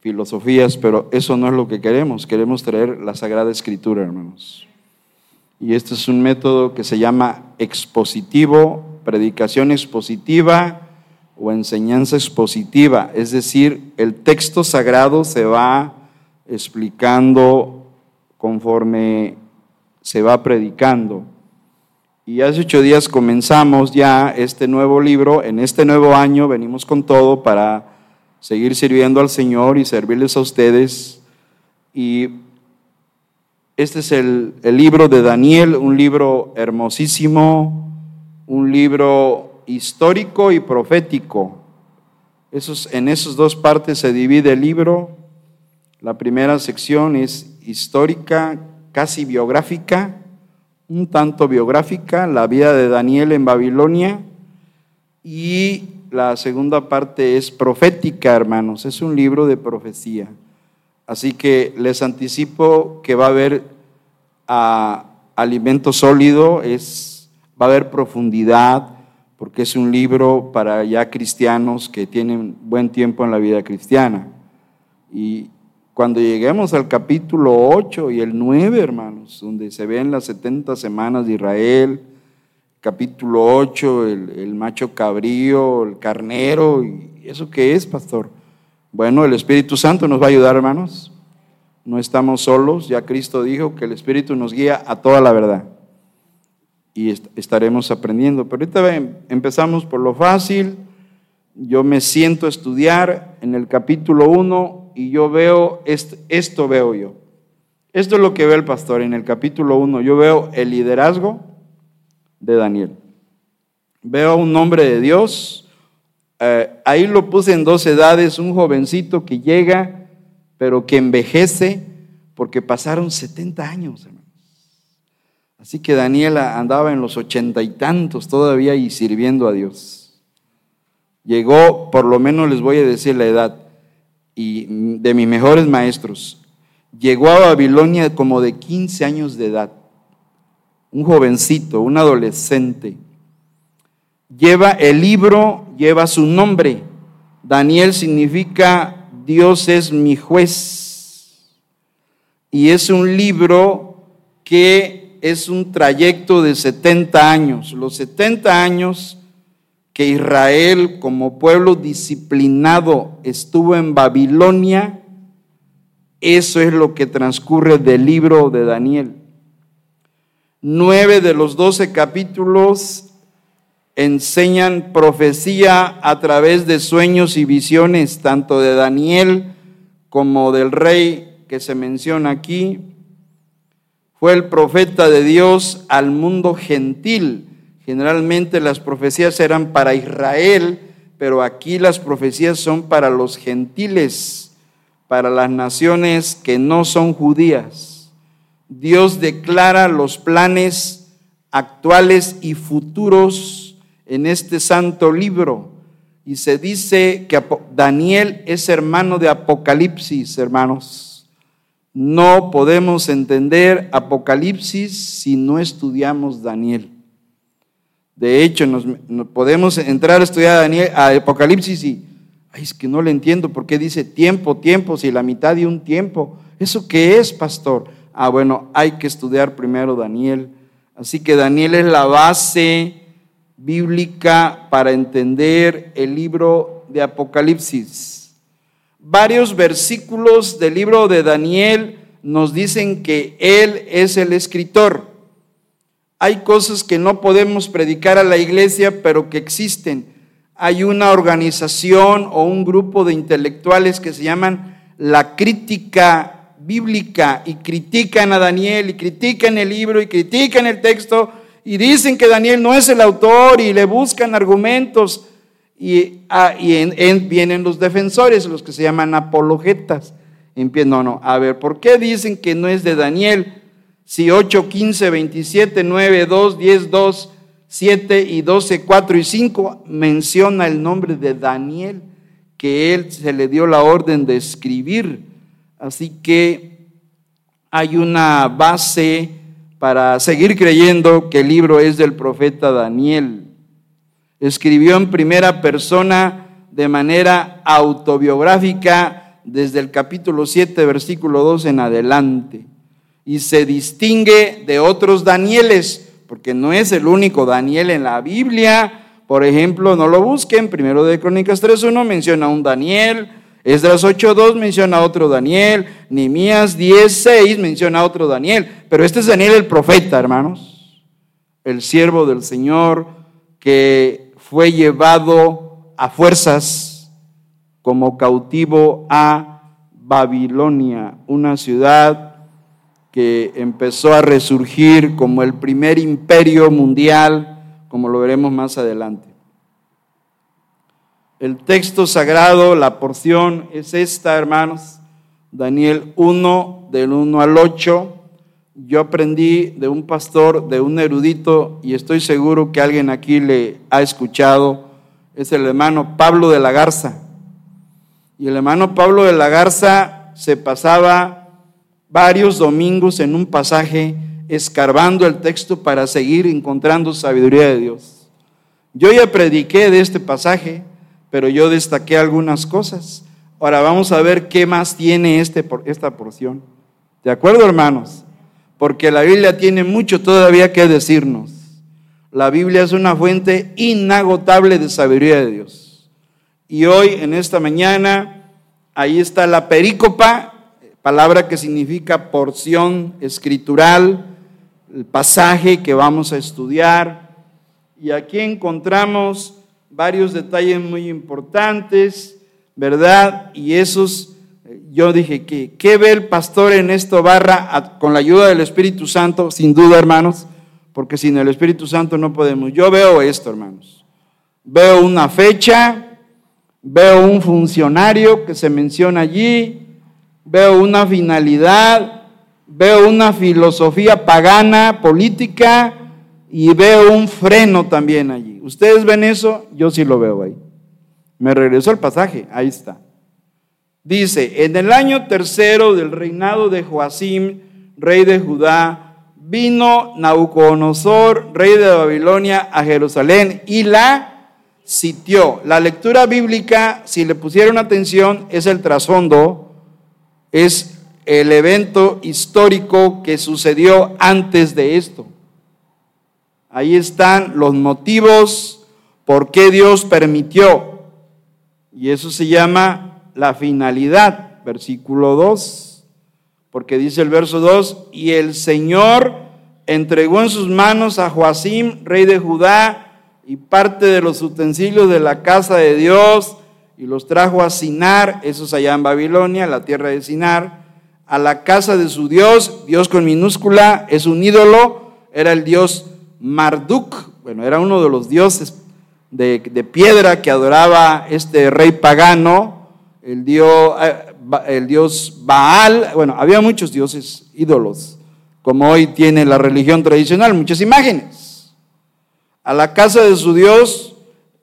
filosofías, pero eso no es lo que queremos. Queremos traer la Sagrada Escritura, hermanos. Y este es un método que se llama expositivo, predicación expositiva o enseñanza expositiva. Es decir, el texto sagrado se va explicando conforme se va predicando. Y hace ocho días comenzamos ya este nuevo libro. En este nuevo año venimos con todo para seguir sirviendo al Señor y servirles a ustedes. Y este es el, libro de Daniel, un libro hermosísimo, un libro histórico y profético. Esos, en esas dos partes se divide el libro. La primera sección es histórica, casi biográfica, un tanto biográfica, la vida de Daniel en Babilonia. Y la segunda parte es profética, hermanos, es un libro de profecía. Así que les anticipo que va a haber ah, alimento sólido, es, va a haber profundidad, porque es un libro para ya cristianos que tienen buen tiempo en la vida cristiana. Y cuando lleguemos al capítulo 8 y el 9, hermanos, donde se ven las 70 semanas de Israel, capítulo 8, el, macho cabrío, el carnero, y ¿eso qué es, pastor? Bueno, el Espíritu Santo nos va a ayudar, hermanos. No estamos solos, ya Cristo dijo que el Espíritu nos guía a toda la verdad. Y estaremos aprendiendo. Pero ahorita empezamos por lo fácil. Yo me siento a estudiar en el capítulo 1 y yo veo, esto veo yo. Esto es lo que ve el pastor en el capítulo 1. Yo veo el liderazgo, de Daniel. Veo un hombre de Dios, eh, ahí lo puse en dos edades, un jovencito que llega, pero que envejece porque pasaron 70 años. Así que Daniel andaba en los ochenta y tantos todavía y sirviendo a Dios. Llegó, por lo menos les voy a decir la edad, y de mis mejores maestros, llegó a Babilonia como de 15 años de edad un jovencito, un adolescente. Lleva el libro, lleva su nombre. Daniel significa Dios es mi juez. Y es un libro que es un trayecto de 70 años. Los 70 años que Israel como pueblo disciplinado estuvo en Babilonia, eso es lo que transcurre del libro de Daniel. Nueve de los doce capítulos enseñan profecía a través de sueños y visiones, tanto de Daniel como del rey que se menciona aquí. Fue el profeta de Dios al mundo gentil. Generalmente las profecías eran para Israel, pero aquí las profecías son para los gentiles, para las naciones que no son judías. Dios declara los planes actuales y futuros en este santo libro. Y se dice que Daniel es hermano de Apocalipsis, hermanos. No podemos entender Apocalipsis si no estudiamos Daniel. De hecho, nos, podemos entrar a estudiar a, Daniel, a Apocalipsis y, ay, es que no le entiendo por qué dice tiempo, tiempo, si la mitad de un tiempo. ¿Eso qué es, pastor? Ah, bueno, hay que estudiar primero Daniel. Así que Daniel es la base bíblica para entender el libro de Apocalipsis. Varios versículos del libro de Daniel nos dicen que él es el escritor. Hay cosas que no podemos predicar a la iglesia, pero que existen. Hay una organización o un grupo de intelectuales que se llaman la crítica bíblica y critican a Daniel y critican el libro y critican el texto y dicen que Daniel no es el autor y le buscan argumentos y, ah, vienen los defensores, los que se llaman apologetas. No, no, a ver, ¿por qué dicen que no es de Daniel? Si 8, 15, 27, 9, 2, 10, 2, 7 y 12, 4 y 5 menciona el nombre de Daniel, que él se le dio la orden de escribir Así que hay una base para seguir creyendo que el libro es del profeta Daniel. Escribió en primera persona de manera autobiográfica desde el capítulo 7, versículo 2 en adelante. Y se distingue de otros Danieles, porque no es el único Daniel en la Biblia. Por ejemplo, no lo busquen, primero de Crónicas 3.1 menciona a un Daniel, Esdras 8.2 menciona a otro Daniel, Nimías 10.6 menciona a otro Daniel, pero este es Daniel el profeta, hermanos, el siervo del Señor que fue llevado a fuerzas como cautivo a Babilonia, una ciudad que empezó a resurgir como el primer imperio mundial, como lo veremos más adelante. El texto sagrado, la porción es esta, hermanos. Daniel 1, del 1 al 8. Yo aprendí de un pastor, de un erudito, y estoy seguro que alguien aquí le ha escuchado. Es el hermano Pablo de la Garza. Y el hermano Pablo de la Garza se pasaba varios domingos en un pasaje escarbando el texto para seguir encontrando sabiduría de Dios. Yo ya prediqué de este pasaje pero yo destaqué algunas cosas. Ahora vamos a ver qué más tiene este, esta porción. ¿De acuerdo, hermanos? Porque la Biblia tiene mucho todavía que decirnos. La Biblia es una fuente inagotable de sabiduría de Dios. Y hoy, en esta mañana, ahí está la perícopa, palabra que significa porción escritural, el pasaje que vamos a estudiar. Y aquí encontramos varios detalles muy importantes, ¿verdad? Y esos, eh, yo dije, que ¿qué ve el pastor en esto barra con la ayuda del Espíritu Santo? Sin duda, hermanos, porque sin el Espíritu Santo no podemos. Yo veo esto, hermanos. Veo una fecha, veo un funcionario que se menciona allí, veo una finalidad, veo una filosofía pagana, política, y veo un freno también allí. ¿Ustedes ven eso? Yo sí lo veo ahí. Me regresó el pasaje, ahí está. Dice, en el año tercero del reinado de Joacim, rey de Judá, vino Nabucodonosor, rey de Babilonia, a Jerusalén y la sitió. La lectura bíblica, si le pusieron atención, es el trasfondo, es el evento histórico que sucedió antes de esto. Ahí están los motivos por qué Dios permitió. Y eso se llama la finalidad, versículo 2. Porque dice el verso 2, y el Señor entregó en sus manos a Joacim, rey de Judá, y parte de los utensilios de la casa de Dios, y los trajo a Sinar, eso es allá en Babilonia, la tierra de Sinar, a la casa de su Dios, Dios con minúscula, es un ídolo, era el Dios Marduk, bueno, era uno de los dioses de, piedra que adoraba este rey pagano, el dios, eh, el dios Baal, bueno, había muchos dioses ídolos, como hoy tiene la religión tradicional, muchas imágenes. A la casa de su dios,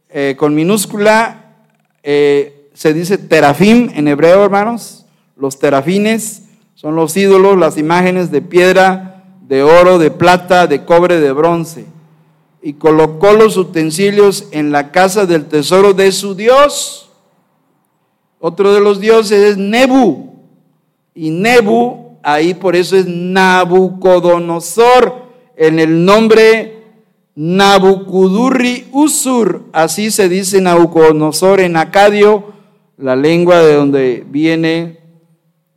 eh, con minúscula, eh, se dice terafim en hebreo, hermanos. Los terafines son los ídolos, las imágenes de piedra de oro, de plata, de cobre, de bronce, y colocó los utensilios en la casa del tesoro de su Dios. Otro de los dioses es Nebu, y Nebu, ahí por eso es Nabucodonosor, en el nombre Nabucudurri Usur, así se dice Nabucodonosor en Acadio, la lengua de donde viene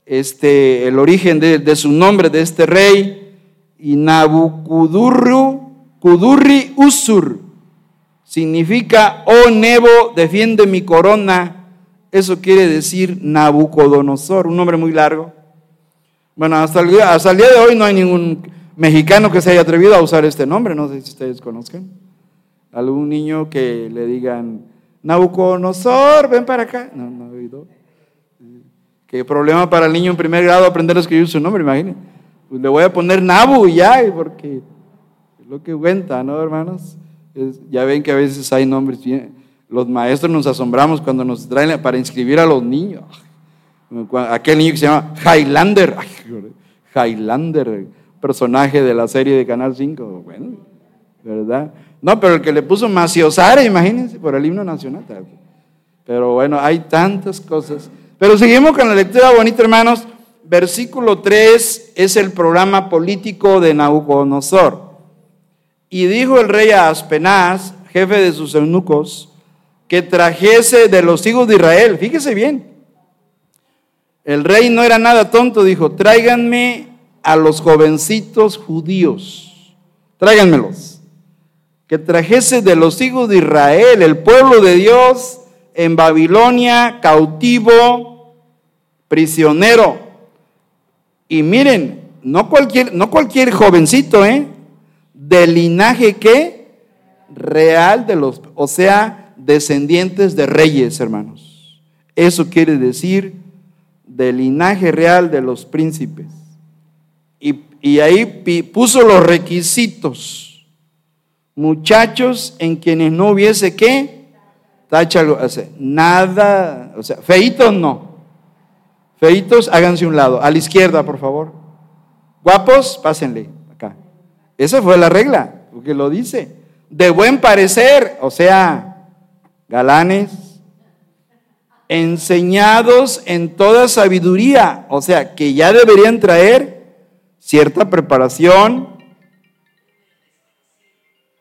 este, el origen de, de su nombre, de este rey y Nabucudurru, Kudurri Usur, significa, oh Nebo, defiende mi corona. Eso quiere decir Nabucodonosor, un nombre muy largo. Bueno, hasta el, hasta el día de hoy no hay ningún mexicano que se haya atrevido a usar este nombre, no sé si ustedes conozcan. Algún niño que le digan, Nabucodonosor, ven para acá. No, no he oído. Qué problema para el niño en primer grado aprender a escribir su nombre, imagínense pues le voy a poner Nabu ya, porque es lo que cuenta, ¿no, hermanos? ya ven que a veces hay nombres, los maestros nos asombramos cuando nos traen para inscribir a los niños. Aquel niño que se llama Highlander, Highlander, personaje de la serie de Canal 5, bueno, ¿verdad? No, pero el que le puso Maciosare, imagínense, por el himno nacional. Pero bueno, hay tantas cosas. Pero seguimos con la lectura bonita, hermanos. Versículo 3 es el programa político de Nabucodonosor. Y dijo el rey a Aspenaz, jefe de sus eunucos, que trajese de los hijos de Israel. Fíjese bien. El rey no era nada tonto, dijo, tráiganme a los jovencitos judíos. Tráiganmelos. Que trajese de los hijos de Israel, el pueblo de Dios, en Babilonia, cautivo, prisionero. Y miren, no cualquier, no cualquier jovencito, ¿eh? Del linaje que real de los, o sea, descendientes de reyes, hermanos. Eso quiere decir del linaje real de los príncipes. Y, y ahí puso los requisitos. Muchachos en quienes no hubiese qué, tacha, nada, o sea, feitos no. Feitos, háganse un lado. A la izquierda, por favor. Guapos, pásenle acá. Esa fue la regla, porque lo dice. De buen parecer, o sea, galanes, enseñados en toda sabiduría, o sea, que ya deberían traer cierta preparación,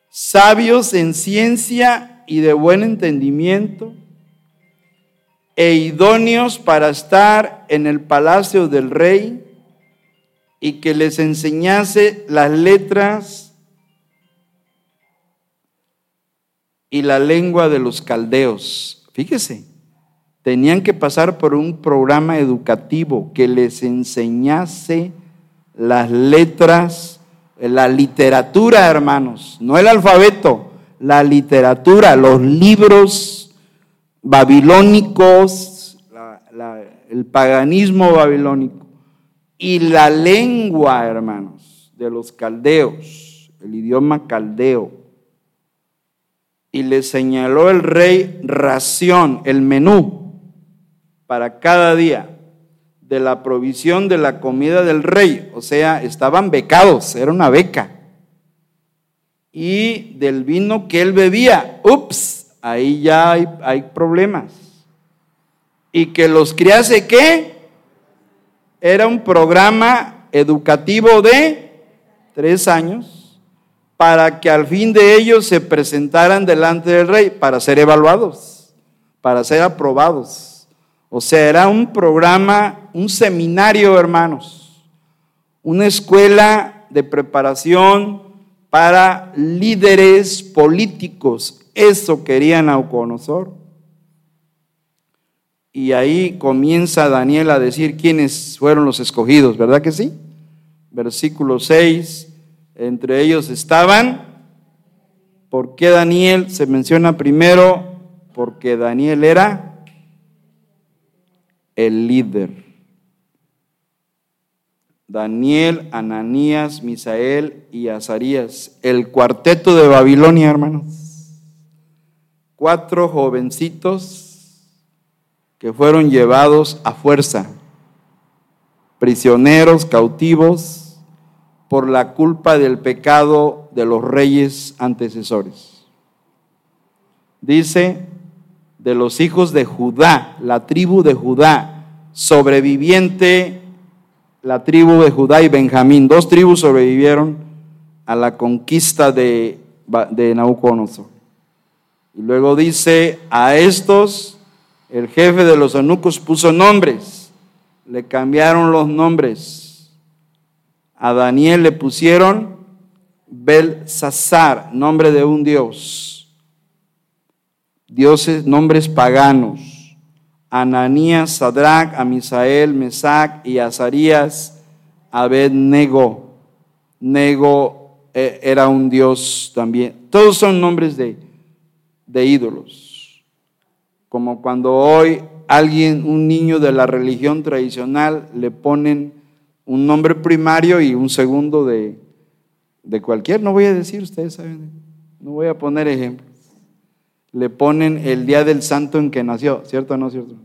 sabios en ciencia y de buen entendimiento, e idóneos para estar en el palacio del rey y que les enseñase las letras y la lengua de los caldeos. Fíjese, tenían que pasar por un programa educativo que les enseñase las letras, la literatura, hermanos, no el alfabeto, la literatura, los libros babilónicos, el paganismo babilónico y la lengua, hermanos, de los caldeos, el idioma caldeo. Y le señaló el rey ración, el menú para cada día de la provisión de la comida del rey. O sea, estaban becados, era una beca. Y del vino que él bebía. Ups, ahí ya hay, problemas. Y que los criase qué? Era un programa educativo de tres años para que al fin de ellos se presentaran delante del rey para ser evaluados, para ser aprobados. O sea, era un programa, un seminario, hermanos, una escuela de preparación para líderes políticos eso quería Nauconosor. Y ahí comienza Daniel a decir quiénes fueron los escogidos, ¿verdad que sí? Versículo 6, entre ellos estaban, ¿por qué Daniel se menciona primero? Porque Daniel era el líder. Daniel, Ananías, Misael y Azarías, el cuarteto de Babilonia, hermanos cuatro jovencitos que fueron llevados a fuerza, prisioneros, cautivos, por la culpa del pecado de los reyes antecesores. Dice, de los hijos de Judá, la tribu de Judá, sobreviviente, la tribu de Judá y Benjamín, dos tribus sobrevivieron a la conquista de, de Nabucodonosor. Y luego dice, a estos el jefe de los eunucos puso nombres, le cambiaron los nombres. A Daniel le pusieron Belsasar, nombre de un dios. Dioses, nombres paganos. Ananías, Sadrach, Amisael, Mesac y Azarías, Abednego. Nego eh, era un dios también. Todos son nombres de de ídolos. Como cuando hoy alguien, un niño de la religión tradicional, le ponen un nombre primario y un segundo de, de cualquier, no voy a decir, ustedes saben, no voy a poner ejemplos. Le ponen el día del santo en que nació, ¿cierto o no cierto?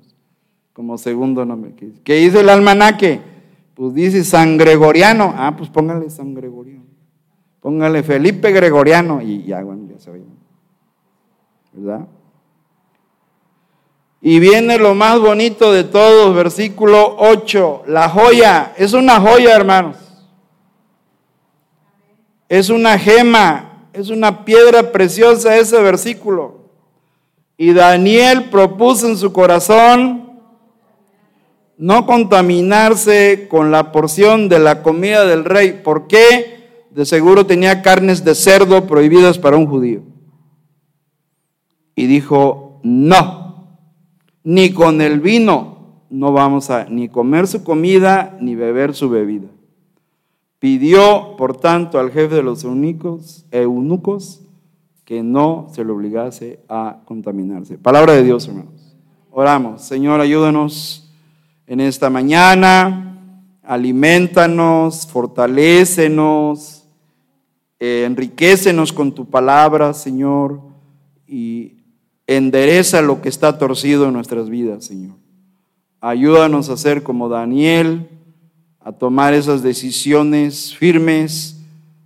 Como segundo nombre. ¿Qué dice el almanaque? Pues dice San Gregoriano. Ah, pues póngale San Gregoriano. Póngale Felipe Gregoriano y ya, bueno, ya se Y viene lo más bonito de todos, versículo 8, la joya. Es una joya, hermanos. Es una gema, es una piedra preciosa ese versículo. Y Daniel propuso en su corazón no contaminarse con la porción de la comida del rey. ¿Por qué? De seguro tenía carnes de cerdo prohibidas para un judío. Y dijo, no ni con el vino no vamos a ni comer su comida ni beber su bebida. Pidió, por tanto, al jefe de los eunucos, eunucos que no se le obligase a contaminarse. Palabra de Dios, hermanos. Oramos. Señor, ayúdanos en esta mañana. Alimentanos, fortalécenos, eh, enriquecenos con tu palabra, Señor, y Endereza lo que está torcido en nuestras vidas, Señor. Ayúdanos a ser como Daniel, a tomar esas decisiones firmes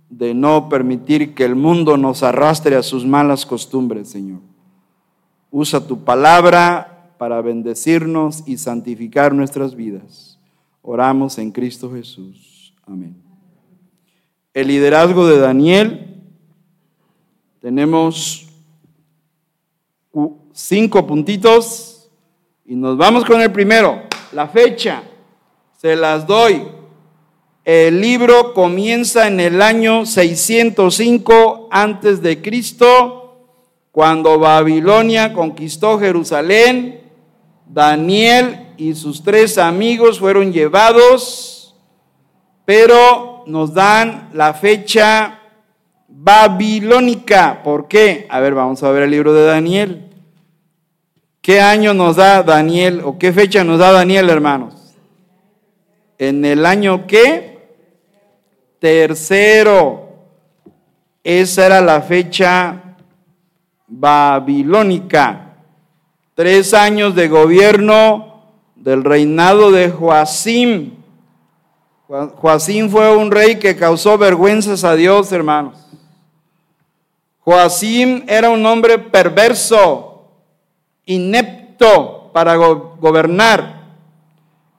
de no permitir que el mundo nos arrastre a sus malas costumbres, Señor. Usa tu palabra para bendecirnos y santificar nuestras vidas. Oramos en Cristo Jesús. Amén. El liderazgo de Daniel, tenemos cinco puntitos y nos vamos con el primero, la fecha. Se las doy. El libro comienza en el año 605 antes de Cristo, cuando Babilonia conquistó Jerusalén. Daniel y sus tres amigos fueron llevados, pero nos dan la fecha babilónica. ¿Por qué? A ver, vamos a ver el libro de Daniel. ¿Qué año nos da Daniel o qué fecha nos da Daniel, hermanos? En el año qué? Tercero. Esa era la fecha babilónica. Tres años de gobierno del reinado de Joacim. Joacim fue un rey que causó vergüenzas a Dios, hermanos. Joacim era un hombre perverso, inepto para gobernar.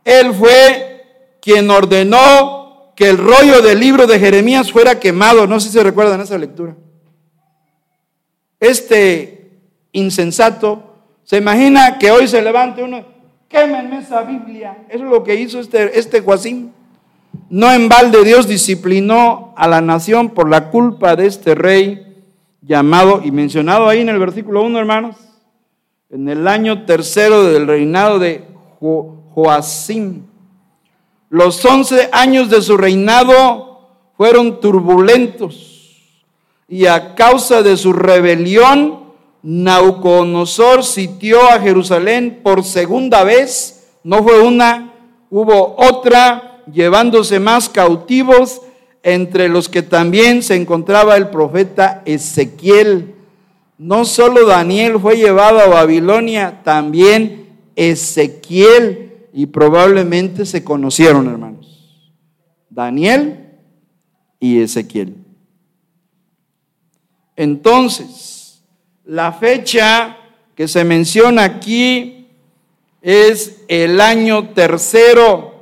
Él fue quien ordenó que el rollo del libro de Jeremías fuera quemado. No sé si se recuerdan esa lectura. Este insensato se imagina que hoy se levante uno, quémenme esa Biblia. Eso es lo que hizo este, este Joacín. No en balde Dios disciplinó a la nación por la culpa de este rey llamado y mencionado ahí en el versículo 1, hermanos, en el año tercero del reinado de Joacim. Los once años de su reinado fueron turbulentos y a causa de su rebelión, Nauconosor sitió a Jerusalén por segunda vez. No fue una, hubo otra, llevándose más cautivos, entre los que también se encontraba el profeta Ezequiel no solo Daniel fue llevado a Babilonia, también Ezequiel y probablemente se conocieron, hermanos. Daniel y Ezequiel. Entonces, la fecha que se menciona aquí es el año tercero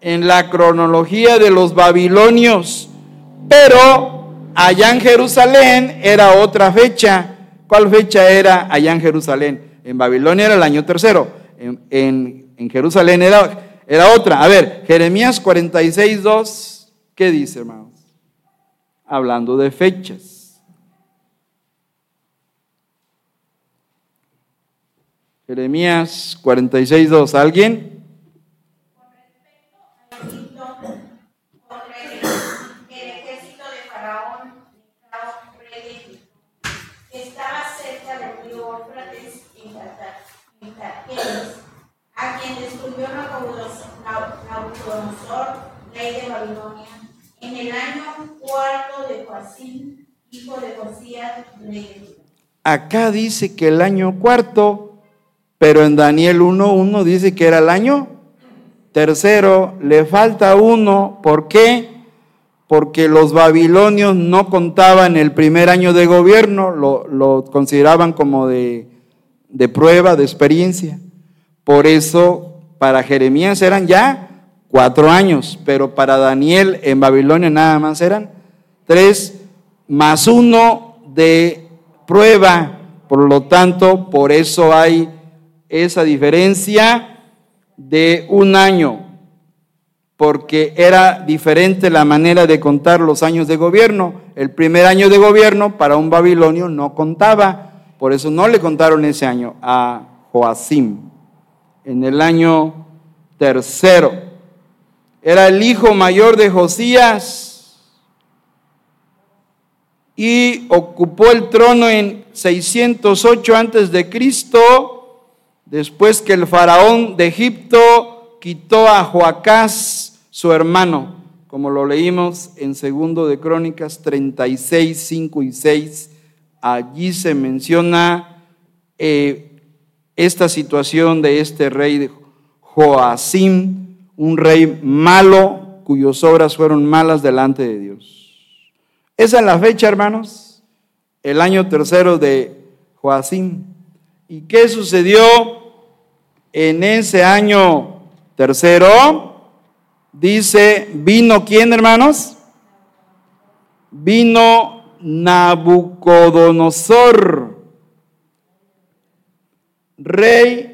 en la cronología de los babilonios, pero allá en Jerusalén era otra fecha ¿Cuál fecha era allá en Jerusalén? En Babilonia era el año tercero. En, Jerusalén era, era otra. A ver, Jeremías 46, 2. ¿Qué dice, hermanos? Hablando de fechas. Jeremías 46, 2. ¿Alguien? rey de Babilonia, en el año cuarto de Joacim, hijo de Josías, rey Acá dice que el año cuarto, pero en Daniel 1.1 dice que era el año tercero, le falta uno, ¿por qué? Porque los babilonios no contaban el primer año de gobierno, lo, lo consideraban como de, de prueba, de experiencia. Por eso para Jeremías eran ya cuatro años, pero para Daniel en Babilonia nada más eran tres más uno de prueba. Por lo tanto, por eso hay esa diferencia de un año, porque era diferente la manera de contar los años de gobierno. El primer año de gobierno para un babilonio no contaba, por eso no le contaron ese año a Joacim. En el año tercero, era el hijo mayor de Josías y ocupó el trono en 608 antes de Cristo después que el faraón de Egipto quitó a Joacás, su hermano, como lo leímos en segundo de Crónicas 36, 5 y 6. Allí se menciona eh, esta situación de este rey de Joacim, un rey malo cuyas obras fueron malas delante de Dios. Esa es la fecha, hermanos, el año tercero de Joacim. ¿Y qué sucedió? en ese año tercero, dice, vino quién, hermanos? Vino Nabucodonosor, rey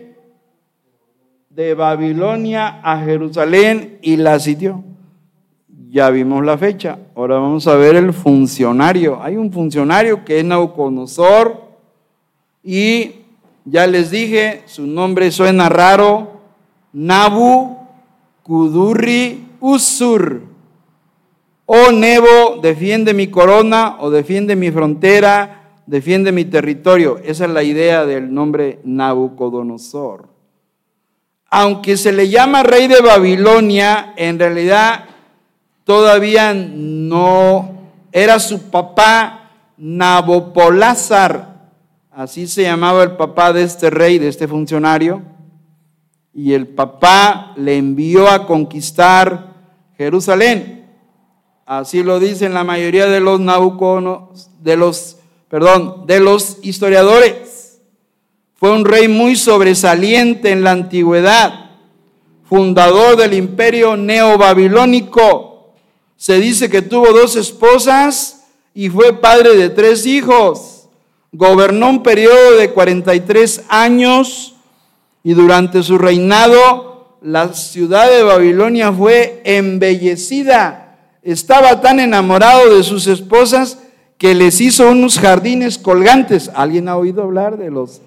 de Babilonia a Jerusalén y la sitió. Ya vimos la fecha. Ahora vamos a ver el funcionario. Hay un funcionario que es Nabucodonosor y ya les dije, su nombre suena raro, Nabu Kudurri Usur. Oh Nebo, defiende mi corona o defiende mi frontera, defiende mi territorio. Esa es la idea del nombre Nabucodonosor. Aunque se le llama rey de Babilonia, en realidad todavía no era su papá Nabopolázar, Así se llamaba el papá de este rey, de este funcionario. Y el papá le envió a conquistar Jerusalén. Así lo dicen la mayoría de los nauconos, de los, perdón, de los historiadores. Fue un rey muy sobresaliente en la antigüedad, fundador del imperio neobabilónico. Se dice que tuvo dos esposas y fue padre de tres hijos. Gobernó un periodo de 43 años y durante su reinado la ciudad de Babilonia fue embellecida. Estaba tan enamorado de sus esposas que les hizo unos jardines colgantes. ¿Alguien ha oído hablar de los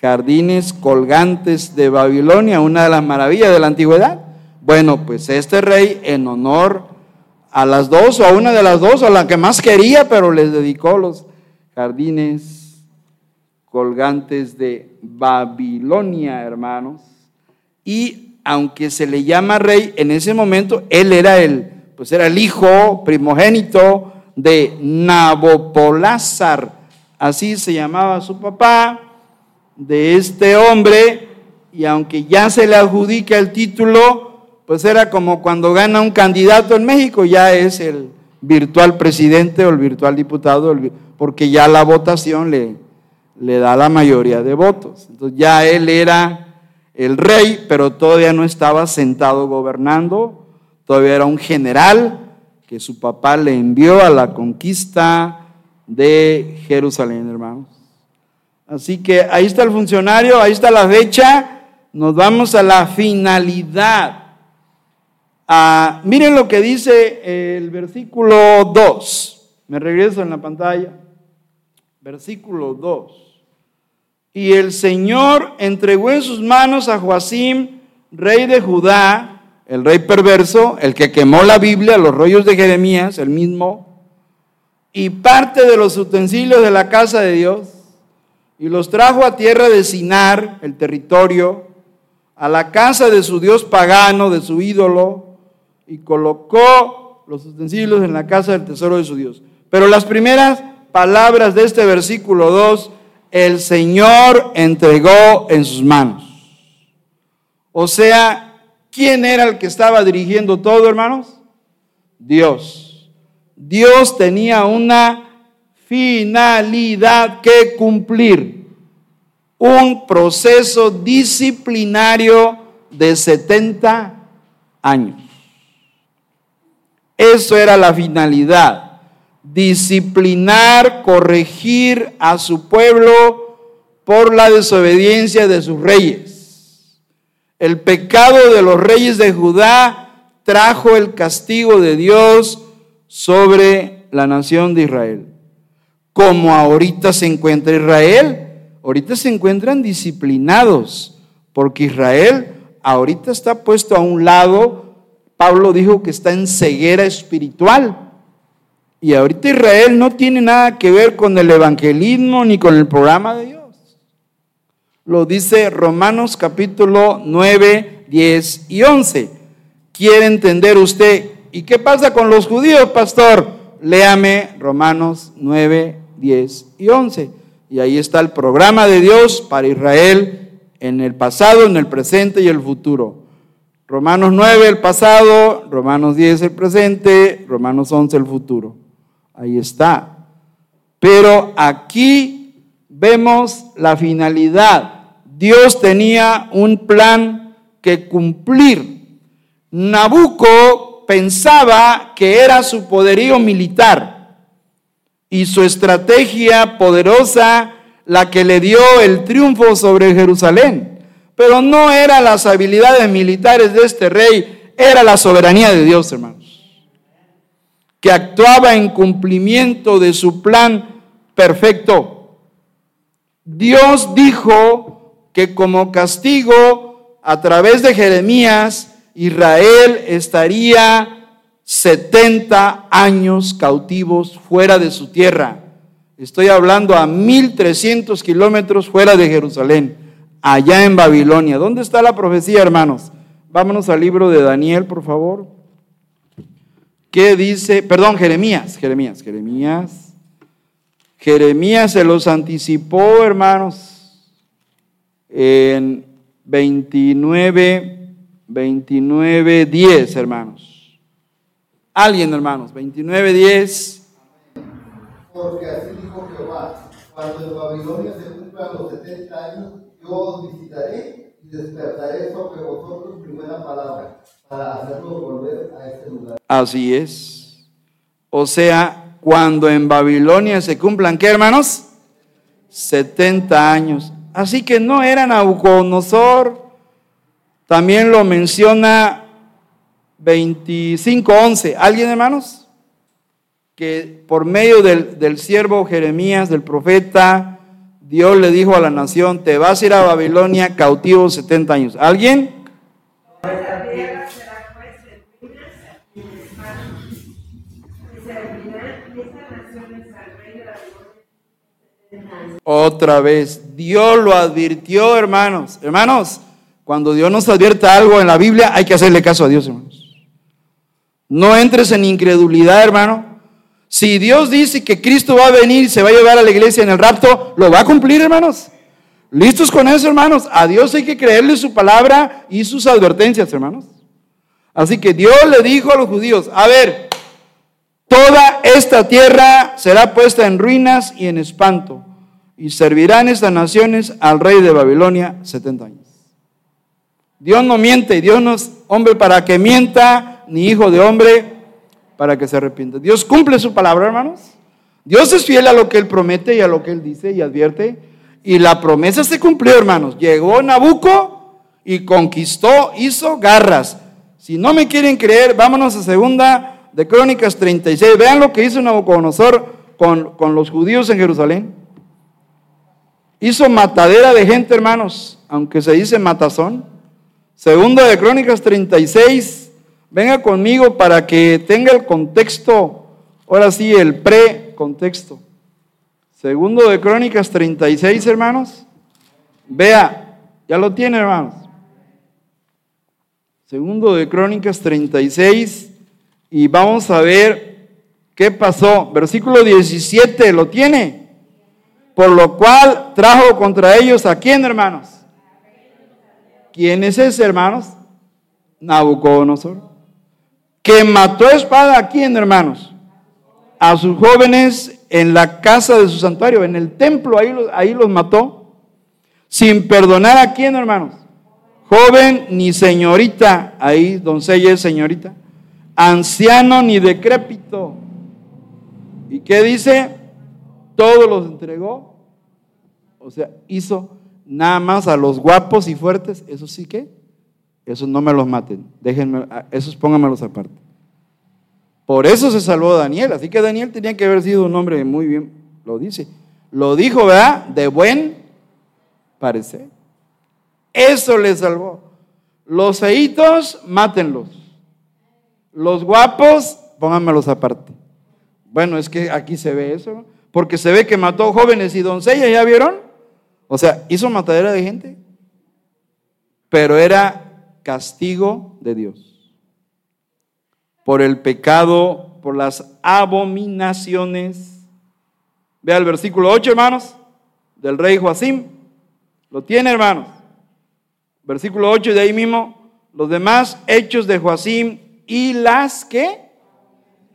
jardines colgantes de Babilonia, una de las maravillas de la antigüedad? Bueno, pues este rey en honor a las dos o a una de las dos, o a la que más quería, pero les dedicó los jardines colgantes de Babilonia, hermanos. Y aunque se le llama rey, en ese momento él era el, pues era el hijo primogénito de Nabopolázar, así se llamaba su papá, de este hombre, y aunque ya se le adjudica el título, pues era como cuando gana un candidato en México, ya es el virtual presidente o el virtual diputado, porque ya la votación le, le da la mayoría de votos. Entonces ya él era el rey, pero todavía no estaba sentado gobernando, todavía era un general que su papá le envió a la conquista de Jerusalén, hermanos. Así que ahí está el funcionario, ahí está la fecha, nos vamos a la finalidad. Ah, miren lo que dice el versículo 2. Me regreso en la pantalla versículo 2. Y el Señor entregó en sus manos a Joacim, rey de Judá, el rey perverso, el que quemó la Biblia, los rollos de Jeremías, el mismo, y parte de los utensilios de la casa de Dios, y los trajo a tierra de Sinar, el territorio, a la casa de su Dios pagano, de su ídolo, y colocó los utensilios en la casa del tesoro de su Dios. Pero las primeras palabras de este versículo 2, el Señor entregó en sus manos. O sea, ¿quién era el que estaba dirigiendo todo, hermanos? Dios. Dios tenía una finalidad que cumplir. un proceso disciplinario de 70 años. Eso era la finalidad, disciplinar, corregir a su pueblo por la desobediencia de sus reyes. El pecado de los reyes de Judá trajo el castigo de Dios sobre la nación de Israel. Como ahorita se encuentra Israel, ahorita se encuentran disciplinados, porque Israel ahorita está puesto a un lado Pablo dijo que está en ceguera espiritual. Y ahorita Israel no tiene nada que ver con el evangelismo ni con el programa de Dios. Lo dice Romanos capítulo 9, 10 y 11. ¿Quiere entender usted? ¿Y qué pasa con los judíos, pastor? Léame Romanos 9, 10 y 11. Y ahí está el programa de Dios para Israel en el pasado, en el presente y el futuro. Romanos 9 el pasado, Romanos 10 el presente, Romanos 11 el futuro. Ahí está. Pero aquí vemos la finalidad. Dios tenía un plan que cumplir. Nabucco pensaba que era su poderío militar y su estrategia poderosa la que le dio el triunfo sobre Jerusalén. Pero no eran las habilidades militares de este rey, era la soberanía de Dios, hermanos, que actuaba en cumplimiento de su plan perfecto. Dios dijo que como castigo, a través de Jeremías, Israel estaría 70 años cautivos fuera de su tierra. Estoy hablando a 1300 kilómetros fuera de Jerusalén allá en Babilonia. ¿Dónde está la profecía, hermanos? Vámonos al libro de Daniel, por favor. ¿Qué dice? Perdón, Jeremías, Jeremías, Jeremías. Jeremías se los anticipó, hermanos, en 29, 29, 10, hermanos. Alguien, hermanos, 29, 10. Porque así dijo Jehová, cuando en Babilonia se cumplan los 70 años, yo os visitaré y despertaré sobre vosotros primera palabra para hacerlos volver a este lugar. Así es. O sea, cuando en Babilonia se cumplan, ¿qué hermanos? 70 años. Así que no era Nabucodonosor. También lo menciona 25.11. ¿Alguien, hermanos? Que por medio del, del siervo Jeremías, del profeta, Dios le dijo a la nación, te vas a ir a Babilonia cautivo 70 años. ¿Alguien? Otra vez, Dios lo advirtió, hermanos. Hermanos, cuando Dios nos advierta algo en la Biblia, hay que hacerle caso a Dios, hermanos. No entres en incredulidad, hermano. Si Dios dice que Cristo va a venir y se va a llevar a la iglesia en el rapto, lo va a cumplir, hermanos. ¿Listos con eso, hermanos? A Dios hay que creerle su palabra y sus advertencias, hermanos. Así que Dios le dijo a los judíos, a ver, toda esta tierra será puesta en ruinas y en espanto, y servirán estas naciones al rey de Babilonia 70 años. Dios no miente, Dios no es hombre para que mienta, ni hijo de hombre para que se arrepienta. Dios cumple su palabra, hermanos. Dios es fiel a lo que Él promete y a lo que Él dice y advierte. Y la promesa se cumplió, hermanos. Llegó Nabucco y conquistó, hizo garras. Si no me quieren creer, vámonos a segunda de Crónicas 36. Vean lo que hizo Nabucodonosor con, con los judíos en Jerusalén. Hizo matadera de gente, hermanos, aunque se dice matazón. Segunda de Crónicas 36, Venga conmigo para que tenga el contexto, ahora sí, el pre-contexto. Segundo de Crónicas 36, hermanos. Vea, ya lo tiene, hermanos. Segundo de Crónicas 36 y vamos a ver qué pasó. Versículo 17, ¿lo tiene? Por lo cual trajo contra ellos a quién, hermanos? ¿Quién es ese, hermanos? Nabucodonosor que mató espada a quién, hermanos? A sus jóvenes en la casa de su santuario, en el templo, ahí los, ahí los mató. Sin perdonar a quién, hermanos. Joven ni señorita, ahí doncella es señorita. Anciano ni decrépito. ¿Y qué dice? Todos los entregó. O sea, hizo nada más a los guapos y fuertes. Eso sí que, esos no me los maten. Déjenme, esos pónganmelos aparte. Por eso se salvó Daniel. Así que Daniel tenía que haber sido un hombre muy bien, lo dice. Lo dijo, ¿verdad? De buen parecer. Eso le salvó. Los feitos, mátenlos. Los guapos, pónganmelos aparte. Bueno, es que aquí se ve eso, porque se ve que mató jóvenes y doncellas, ¿ya vieron? O sea, hizo matadera de gente, pero era castigo de Dios. Por el pecado, por las abominaciones. Vea el versículo 8, hermanos, del rey Joacim. Lo tiene, hermanos. Versículo 8 de ahí mismo, los demás hechos de Joacim y las que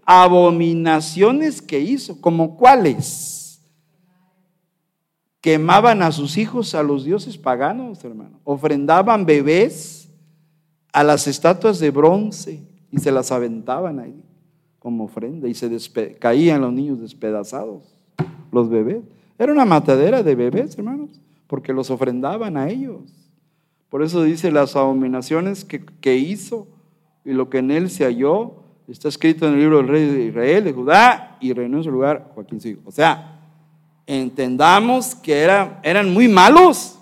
abominaciones que hizo, como cuáles quemaban a sus hijos a los dioses paganos, hermano, ofrendaban bebés a las estatuas de bronce y se las aventaban ahí como ofrenda y se caían los niños despedazados, los bebés. Era una matadera de bebés, hermanos, porque los ofrendaban a ellos. Por eso dice las abominaciones que, que hizo y lo que en él se halló Está escrito en el libro del rey de Israel, de Judá, y reinó en su lugar Joaquín su O sea, entendamos que eran muy malos,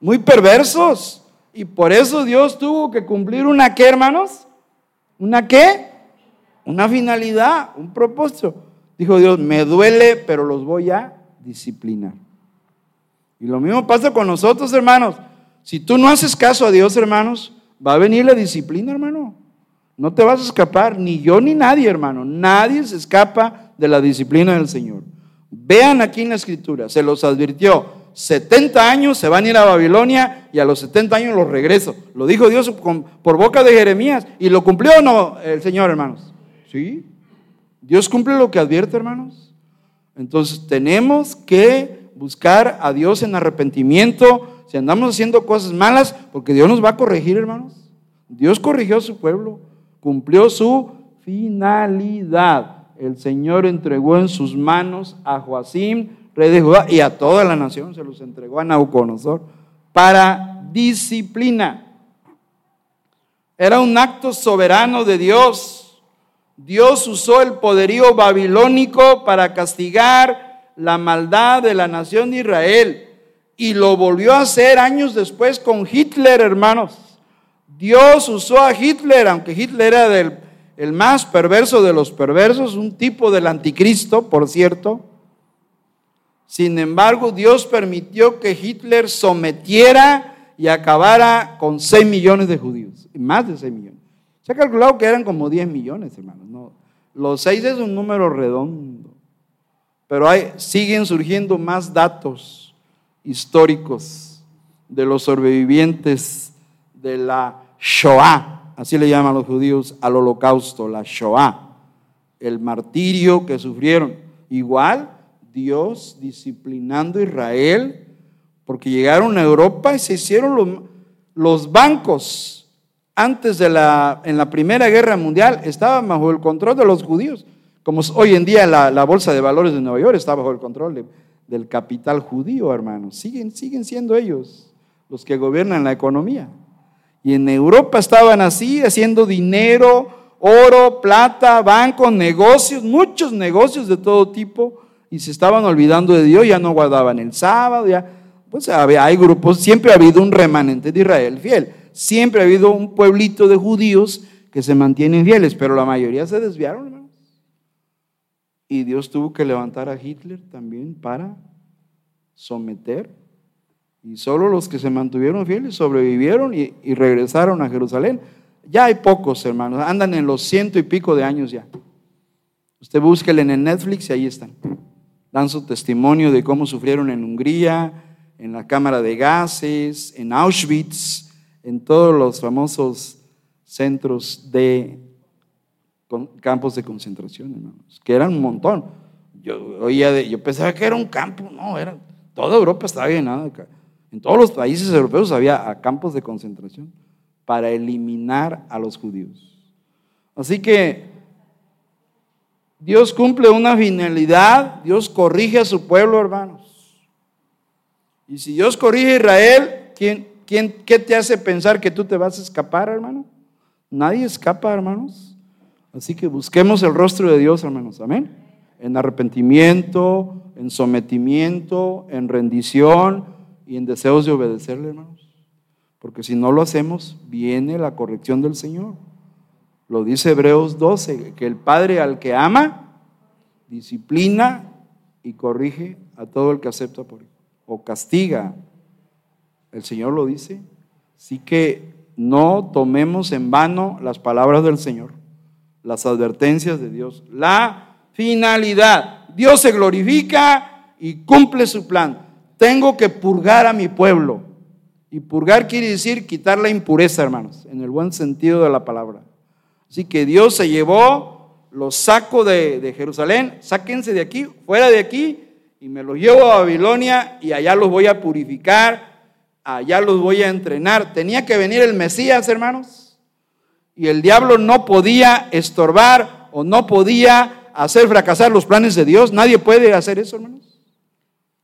muy perversos. Y por eso Dios tuvo que cumplir una qué, hermanos? ¿Una qué? Una finalidad, un propósito. Dijo Dios, me duele, pero los voy a disciplinar. Y lo mismo pasa con nosotros, hermanos. Si tú no haces caso a Dios, hermanos, va a venir la disciplina, hermano. No te vas a escapar, ni yo ni nadie, hermano. Nadie se escapa de la disciplina del Señor. Vean aquí en la escritura, se los advirtió. 70 años se van a ir a Babilonia y a los 70 años los regreso. Lo dijo Dios por boca de Jeremías. ¿Y lo cumplió o no el Señor, hermanos? Sí. Dios cumple lo que advierte, hermanos. Entonces tenemos que buscar a Dios en arrepentimiento. Si andamos haciendo cosas malas, porque Dios nos va a corregir, hermanos. Dios corrigió a su pueblo cumplió su finalidad. El Señor entregó en sus manos a Joacim, rey de Judá, y a toda la nación, se los entregó a Nauconosor, para disciplina. Era un acto soberano de Dios. Dios usó el poderío babilónico para castigar la maldad de la nación de Israel y lo volvió a hacer años después con Hitler, hermanos. Dios usó a Hitler, aunque Hitler era del, el más perverso de los perversos, un tipo del anticristo, por cierto. Sin embargo, Dios permitió que Hitler sometiera y acabara con 6 millones de judíos, más de 6 millones. Se ha calculado que eran como 10 millones, hermanos. No, los 6 es un número redondo, pero siguen surgiendo más datos históricos de los sobrevivientes de la Shoah, así le llaman los judíos al holocausto, la Shoah, el martirio que sufrieron. Igual Dios disciplinando a Israel, porque llegaron a Europa y se hicieron los, bancos antes de la, en la Primera Guerra Mundial, estaban bajo el control de los judíos. Como hoy en día la, Bolsa de Valores de Nueva York está bajo el control del capital judío, hermanos. Siguen, siguen siendo ellos los que gobiernan la economía. Y en Europa estaban así, haciendo dinero, oro, plata, bancos, negocios, muchos negocios de todo tipo, y se estaban olvidando de Dios, ya no guardaban el sábado, ya, pues hay grupos, siempre ha habido un remanente de Israel fiel, siempre ha habido un pueblito de judíos que se mantienen fieles, pero la mayoría se desviaron, hermanos. Y Dios tuvo que levantar a Hitler también para someter y solo los que se mantuvieron fieles sobrevivieron y, regresaron a Jerusalén. Ya hay pocos, hermanos. Andan en los ciento y pico de años ya. Usted búsquele en Netflix y ahí están. Dan su testimonio de cómo sufrieron en Hungría, en la cámara de gases, en Auschwitz, en todos los famosos centros de campos de concentración, hermanos, que eran un montón. Yo oía de, yo pensaba que era un campo, no, era toda Europa estaba llenada. En todos los países europeos había campos de concentración para eliminar a los judíos. Así que Dios cumple una finalidad, Dios corrige a su pueblo, hermanos. Y si Dios corrige a Israel, ¿quién, quién, ¿qué te hace pensar que tú te vas a escapar, hermano? Nadie escapa, hermanos. Así que busquemos el rostro de Dios, hermanos. Amén. En arrepentimiento, en sometimiento, en rendición y en deseos de obedecerle, hermanos. Porque si no lo hacemos, viene la corrección del Señor. Lo dice Hebreos 12, que el Padre al que ama, disciplina y corrige a todo el que acepta por él, o castiga. El Señor lo dice. Así que no tomemos en vano las palabras del Señor, las advertencias de Dios. La finalidad, Dios se glorifica y cumple su plan. Tengo que purgar a mi pueblo. Y purgar quiere decir quitar la impureza, hermanos, en el buen sentido de la palabra. Así que Dios se llevó, los saco de, Jerusalén, sáquense de aquí, fuera de aquí, y me los llevo a Babilonia y allá los voy a purificar, allá los voy a entrenar. Tenía que venir el Mesías, hermanos, y el diablo no podía estorbar o no podía hacer fracasar los planes de Dios. Nadie puede hacer eso, hermanos.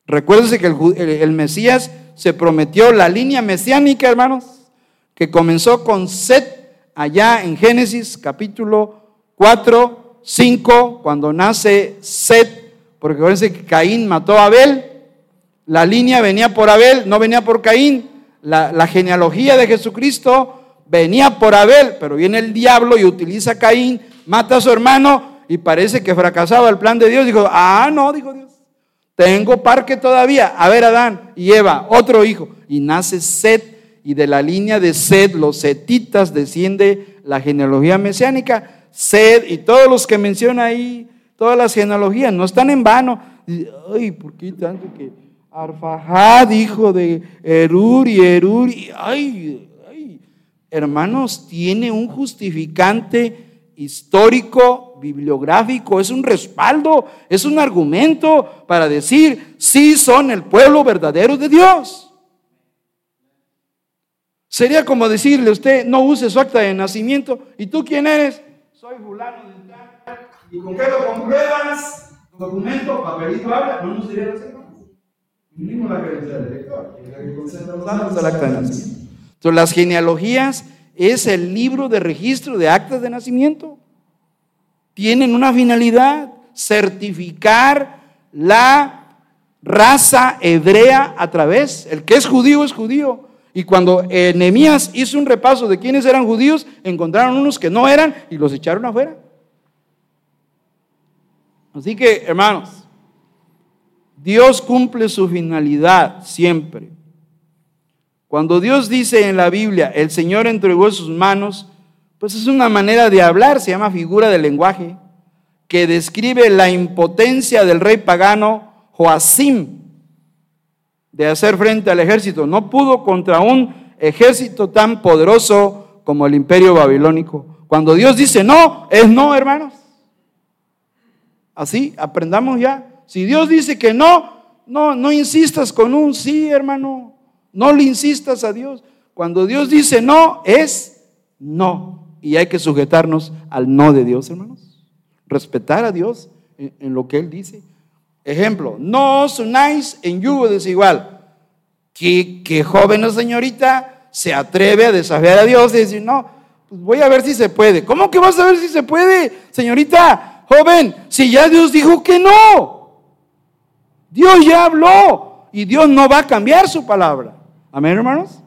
Recuérdense que el, el Mesías se prometió la línea mesiánica, hermanos, que comenzó con Set allá en Génesis capítulo 4, 5, cuando nace Set, porque acuérdense que Caín mató a Abel, la línea venía por Abel, no venía por Caín, la, genealogía de Jesucristo venía por Abel, pero viene el diablo y utiliza a Caín, mata a su hermano y parece que fracasaba el plan de Dios. Dijo, ah, no, dijo Dios, tengo parque todavía. A ver, Adán y Eva, otro hijo. Y nace Set y de la línea de Sed, los setitas, desciende la genealogía mesiánica. Sed y todos los que menciona ahí, todas las genealogías, no están en vano. Ay, ¿por qué tanto que Arfajad, hijo de Erur y Erur? ay, ay, hermanos, tiene un justificante histórico, bibliográfico, es un respaldo, es un argumento para decir, sí son el pueblo verdadero de Dios. Sería como decirle a usted, no use su acta de nacimiento. ¿Y tú quién eres? Soy fulano de tal. ¿Y con qué lo compruebas? Documento, papelito, habla. No nos. Mínimo la credencial del lector. Los datos del acta de nacimiento. Entonces, las genealogías es el libro de registro de actas de nacimiento. Tienen una finalidad, certificar la raza hebrea a través. El que es judío es judío. Y cuando Nehemías hizo un repaso de quiénes eran judíos, encontraron unos que no eran y los echaron afuera. Así que, hermanos, Dios cumple su finalidad siempre. Cuando Dios dice en la Biblia, el Señor entregó sus manos, pues es una manera de hablar, se llama figura de lenguaje, que describe la impotencia del rey pagano Joacim, de hacer frente al ejército. No pudo contra un ejército tan poderoso como el imperio babilónico. Cuando Dios dice no, es no, hermanos. Así, aprendamos ya. Si Dios dice que no, no, no insistas con un sí, hermano. No le insistas a Dios. Cuando Dios dice no, es no. Y hay que sujetarnos al no de Dios, hermanos. Respetar a Dios en, en lo que Él dice. Ejemplo, no os unáis en yugo desigual. ¿Qué, qué joven o señorita se atreve a desafiar a Dios y decir, no, pues voy a ver si se puede. ¿Cómo que vas a ver si se puede, señorita, joven? Si ya Dios dijo que no. Dios ya habló y Dios no va a cambiar su palabra. Amén, hermanos.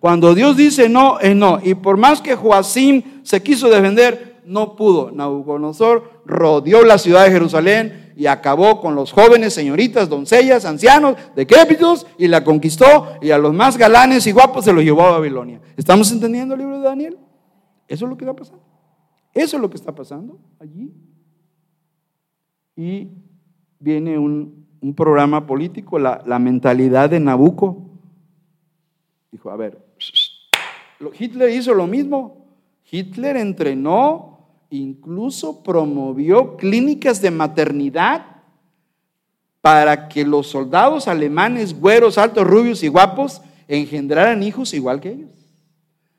Cuando Dios dice no, es no. Y por más que Joacim se quiso defender, no pudo. Nabucodonosor rodeó la ciudad de Jerusalén y acabó con los jóvenes, señoritas, doncellas, ancianos, decrépitos y la conquistó y a los más galanes y guapos se los llevó a Babilonia. ¿Estamos entendiendo el libro de Daniel? Eso es lo que está pasando. Eso es lo que está pasando allí. Y viene un, programa político, la, la, mentalidad de Nabucco. Dijo, a ver, Hitler hizo lo mismo. Hitler entrenó incluso promovió clínicas de maternidad para que los soldados alemanes, güeros, altos, rubios y guapos, engendraran hijos igual que ellos.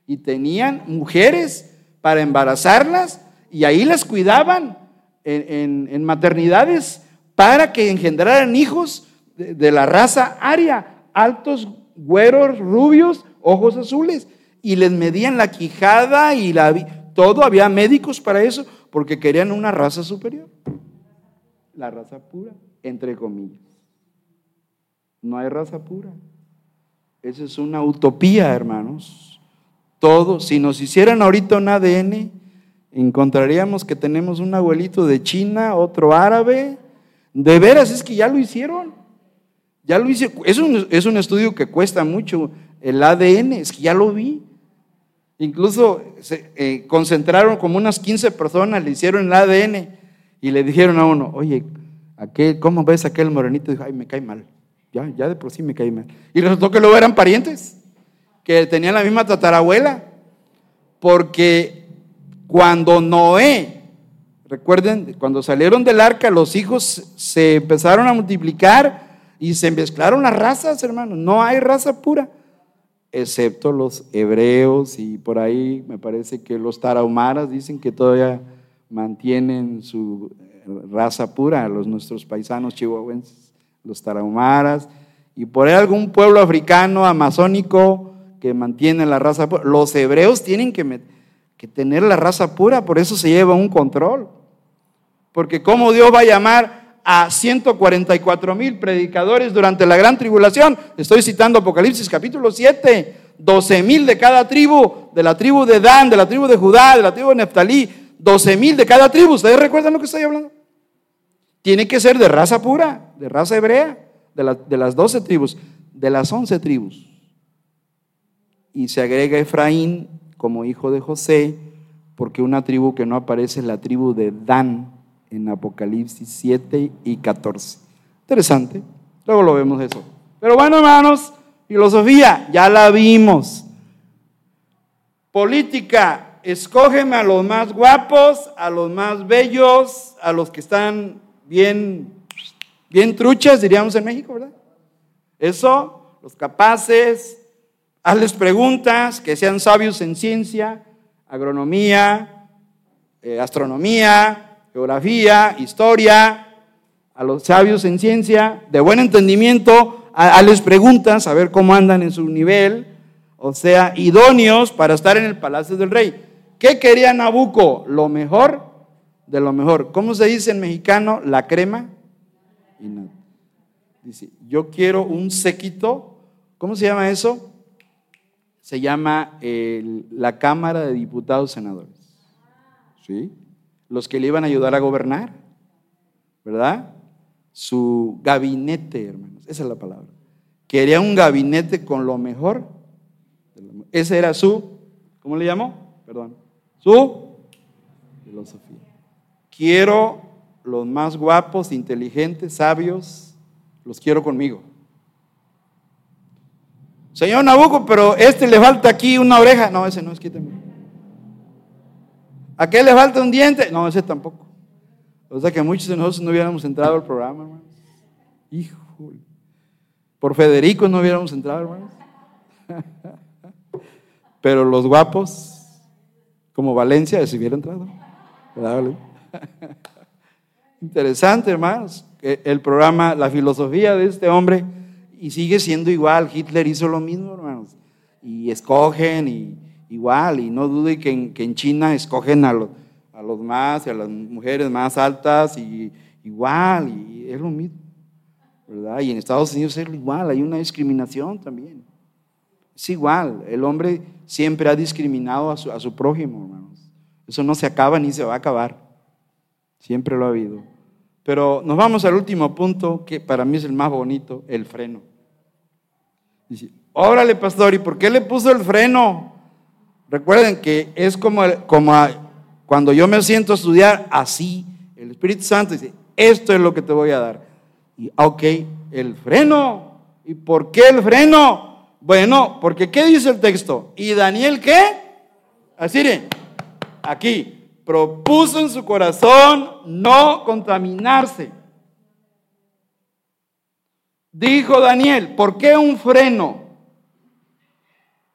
Y tenían mujeres para embarazarlas y ahí las cuidaban en, maternidades para que engendraran hijos de, de la raza aria, altos, güeros, rubios, ojos azules. Y les medían la quijada y la, todo, había médicos para eso, porque querían una raza superior. La raza pura, entre comillas. No hay raza pura. Esa es una utopía, hermanos. Todo, si nos hicieran ahorita un ADN, encontraríamos que tenemos un abuelito de China, otro árabe. De veras, es que ya lo hicieron. Ya lo hice. Es un, es un estudio que cuesta mucho. El ADN, es que ya lo vi. Incluso se eh, concentraron como unas 15 personas, le hicieron el ADN y le dijeron a uno, oye, aquel, ¿cómo ves aquel morenito? dijo, ay, me cae mal. Ya, ya de por sí me cae mal. Y resultó que luego eran parientes, que tenían la misma tatarabuela. Porque cuando Noé, recuerden, cuando salieron del arca, los hijos se empezaron a multiplicar y se mezclaron las razas, hermanos. No hay raza pura excepto los hebreos y por ahí me parece que los tarahumaras dicen que todavía mantienen su raza pura, los nuestros paisanos chihuahuenses, los tarahumaras, y por ahí algún pueblo africano, amazónico, que mantiene la raza pura. Los hebreos tienen que, que tener la raza pura, por eso se lleva un control. Porque ¿cómo Dios va a llamar a 144 mil predicadores durante la gran tribulación. Estoy citando Apocalipsis capítulo 7. 12 mil de cada tribu, de la tribu de Dan, de la tribu de Judá, de la tribu de Neftalí. 12 mil de cada tribu. ¿Ustedes recuerdan lo que estoy hablando? Tiene que ser de raza pura, de raza hebrea, de, de las 12 tribus, de las 11 tribus. Y se agrega Efraín como hijo de José, porque una tribu que no aparece es la tribu de Dan en Apocalipsis 7 y 14. Interesante. Luego lo vemos eso. Pero bueno, hermanos, filosofía, ya la vimos. Política, escógeme a los más guapos, a los más bellos, a los que están bien, bien truchas, diríamos en México, ¿verdad? Eso, los capaces, hazles preguntas, que sean sabios en ciencia, agronomía, eh, astronomía, geografía, historia, a los sabios en ciencia, de buen entendimiento, a, les preguntas a ver cómo andan en su nivel, o sea, idóneos para estar en el palacio del rey. ¿Qué quería Nabucco? Lo mejor de lo mejor. ¿Cómo se dice en mexicano? La crema. Y Dice, yo quiero un séquito. ¿Cómo se llama eso? Se llama la Cámara de Diputados Senadores. ¿Sí? Los que le iban a ayudar a gobernar, ¿verdad? Su gabinete, hermanos, esa es la palabra. Quería un gabinete con lo mejor. Ese era su, ¿cómo le llamó? Perdón, su filosofía. Quiero los más guapos, inteligentes, sabios, los quiero conmigo. Señor Nabucco, pero este le falta aquí una oreja. No, ese no es, quítame. ¿A qué le falta un diente? No, ese tampoco. O sea que muchos de nosotros no hubiéramos entrado al programa, hermanos. Híjole. Por Federico no hubiéramos entrado, hermanos. Pero los guapos, como Valencia, si hubiera entrado. Interesante, hermanos. El programa, la filosofía de este hombre, y sigue siendo igual. Hitler hizo lo mismo, hermanos. Y escogen y igual, y no dude que en, que en China escogen a los, a los más, a las mujeres más altas, y igual, y es lo mismo, ¿verdad? Y en Estados Unidos es igual, hay una discriminación también. Es igual, el hombre siempre ha discriminado a su, a su prójimo, hermanos. Eso no se acaba ni se va a acabar. Siempre lo ha habido. Pero nos vamos al último punto, que para mí es el más bonito, el freno. Dice, órale, pastor, ¿y por qué le puso el freno? Recuerden que es como, como cuando yo me siento a estudiar así, el Espíritu Santo dice, esto es lo que te voy a dar. Y, ok, el freno. ¿Y por qué el freno? Bueno, porque ¿qué dice el texto? ¿Y Daniel qué? Así aquí, propuso en su corazón no contaminarse. Dijo Daniel, ¿por qué un freno?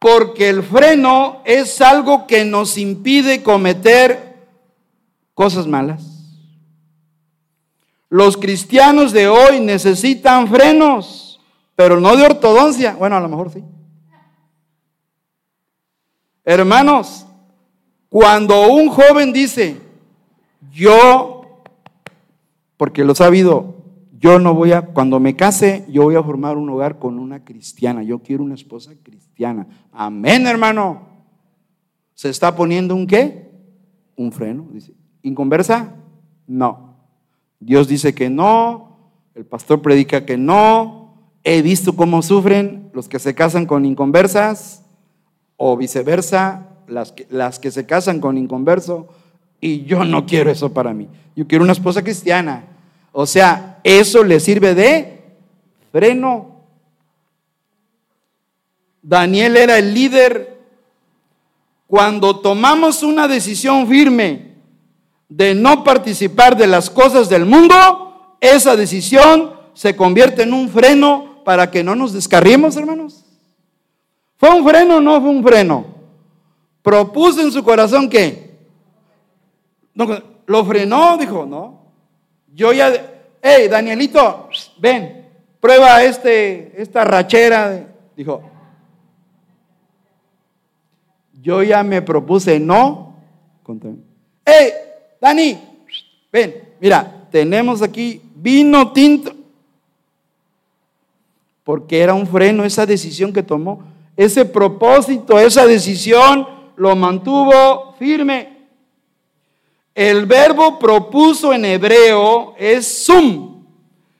Porque el freno es algo que nos impide cometer cosas malas. Los cristianos de hoy necesitan frenos, pero no de ortodoncia. Bueno, a lo mejor sí. Hermanos, cuando un joven dice, yo, porque lo ha sabido, yo no voy a, cuando me case, yo voy a formar un hogar con una cristiana, yo quiero una esposa cristiana. Amén, hermano. ¿Se está poniendo un qué? Un freno, dice. ¿Inconversa? No. Dios dice que no, el pastor predica que no, he visto cómo sufren los que se casan con inconversas o viceversa, las que, las que se casan con inconverso, y yo no quiero eso para mí. Yo quiero una esposa cristiana. O sea, eso le sirve de freno. Daniel era el líder. Cuando tomamos una decisión firme de no participar de las cosas del mundo, esa decisión se convierte en un freno para que no nos descarriemos, hermanos. ¿Fue un freno o no fue un freno? Propuso en su corazón que lo frenó, dijo, no. Yo ya, hey, Danielito, ven, prueba este, esta rachera. Dijo, yo ya me propuse no. Hey, Dani, ven, mira, tenemos aquí vino tinto. Porque era un freno esa decisión que tomó ese propósito, esa decisión lo mantuvo firme. El verbo propuso en hebreo es sum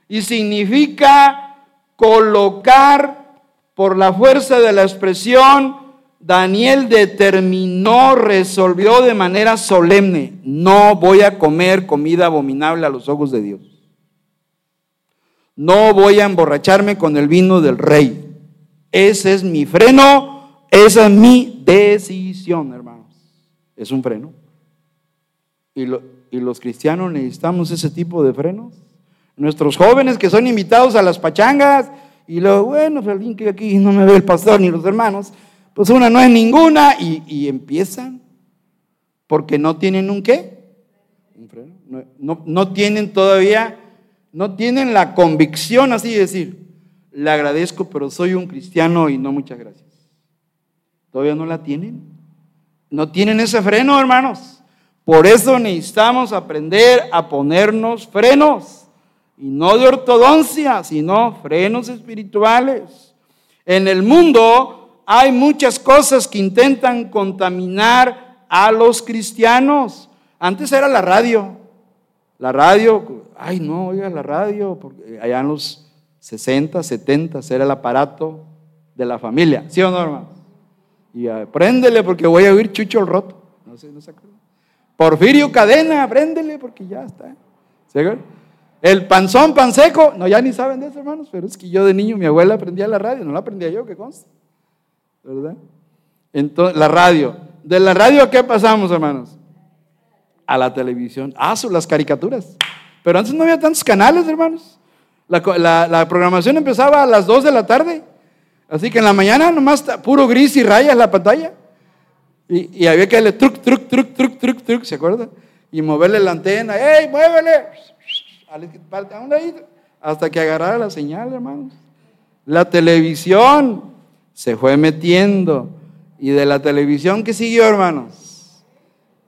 y significa colocar por la fuerza de la expresión. Daniel determinó, resolvió de manera solemne, no voy a comer comida abominable a los ojos de Dios. No voy a emborracharme con el vino del rey. Ese es mi freno, esa es mi decisión, hermanos. Es un freno. Y, los cristianos necesitamos ese tipo de frenos. Nuestros jóvenes que son invitados a las pachangas y luego, bueno, alguien que aquí no me ve el pastor ni los hermanos, pues una no es ninguna y, empiezan porque no tienen un qué, freno. No, no tienen todavía, no tienen la convicción así de decir, le agradezco, pero soy un cristiano y no muchas gracias. ¿Todavía no la tienen? No tienen ese freno, hermanos. Por eso necesitamos aprender a ponernos frenos, y no de ortodoncia, sino frenos espirituales. En el mundo hay muchas cosas que intentan contaminar a los cristianos. Antes era la radio. La radio, ay no, oiga la radio, porque allá en los 60, 70, era el aparato de la familia. ¿Sí o no, hermano? Y apréndele porque voy a oír Chucho el Roto. No sé, no. Porfirio Cadena, apréndele porque ya está. El panzón, pan seco. No, ya ni saben de eso, hermanos, pero es que yo de niño, mi abuela aprendía la radio, no la aprendía yo, ¿qué consta? ¿Verdad? Entonces, la radio. De la radio, ¿a qué pasamos, hermanos? A la televisión. Ah, son las caricaturas. Pero antes no había tantos canales, hermanos. La, programación empezaba a las 2 de la tarde. Así que en la mañana nomás puro gris y rayas la pantalla. Y, había que darle truc, truc, truc, truc, truc, truc, ¿se acuerda? Y moverle la antena. ¡Ey, muévele! Hasta que agarrara la señal, hermanos. La televisión se fue metiendo. Y de la televisión, ¿qué siguió, hermanos?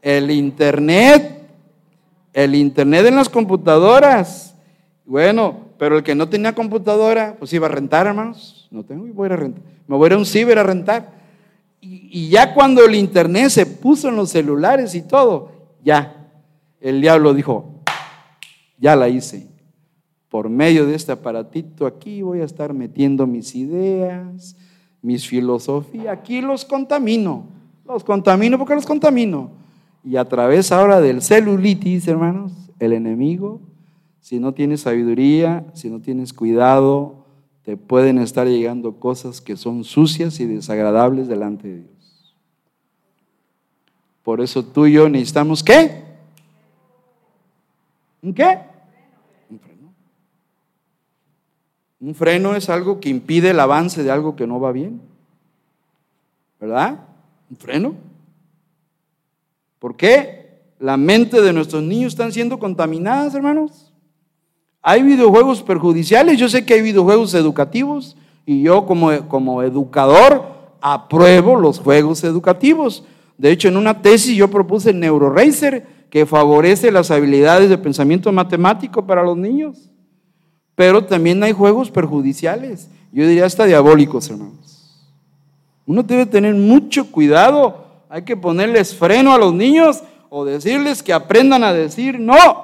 El internet. El internet en las computadoras. Bueno, pero el que no tenía computadora, pues iba a rentar, hermanos. No tengo, a a rentar. Me voy a ir a un ciber a rentar. Y, ya cuando el internet se puso en los celulares y todo, ya, el diablo dijo, ya la hice. Por medio de este aparatito aquí voy a estar metiendo mis ideas, mis filosofías. Aquí los contamino. Los contamino porque los contamino. Y a través ahora del celulitis, hermanos, el enemigo si no tienes sabiduría, si no tienes cuidado, te pueden estar llegando cosas que son sucias y desagradables delante de Dios. Por eso tú y yo necesitamos qué? ¿Un qué? Un freno. Un freno es algo que impide el avance de algo que no va bien. ¿Verdad? Un freno. ¿Por qué? La mente de nuestros niños están siendo contaminadas, hermanos. Hay videojuegos perjudiciales, yo sé que hay videojuegos educativos y yo como, como educador apruebo los juegos educativos. De hecho, en una tesis yo propuse el NeuroRacer, que favorece las habilidades de pensamiento matemático para los niños. Pero también hay juegos perjudiciales, yo diría hasta diabólicos, hermanos. Uno debe tener mucho cuidado, hay que ponerles freno a los niños o decirles que aprendan a decir no.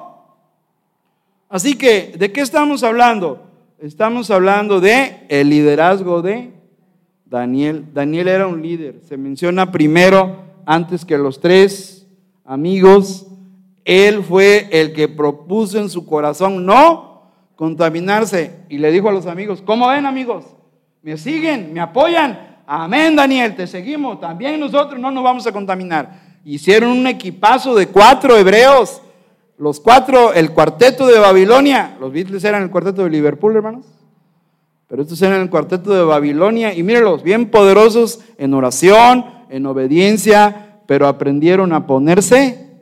Así que, ¿de qué estamos hablando? Estamos hablando de el liderazgo de Daniel. Daniel era un líder. Se menciona primero, antes que los tres amigos, él fue el que propuso en su corazón no contaminarse. Y le dijo a los amigos, ¿cómo ven amigos? ¿Me siguen? ¿Me apoyan? Amén, Daniel, te seguimos. También nosotros no nos vamos a contaminar. Hicieron un equipazo de cuatro hebreos los cuatro, el cuarteto de Babilonia, los Beatles eran el cuarteto de Liverpool, hermanos, pero estos eran el cuarteto de Babilonia y mírenlos, bien poderosos en oración, en obediencia, pero aprendieron a ponerse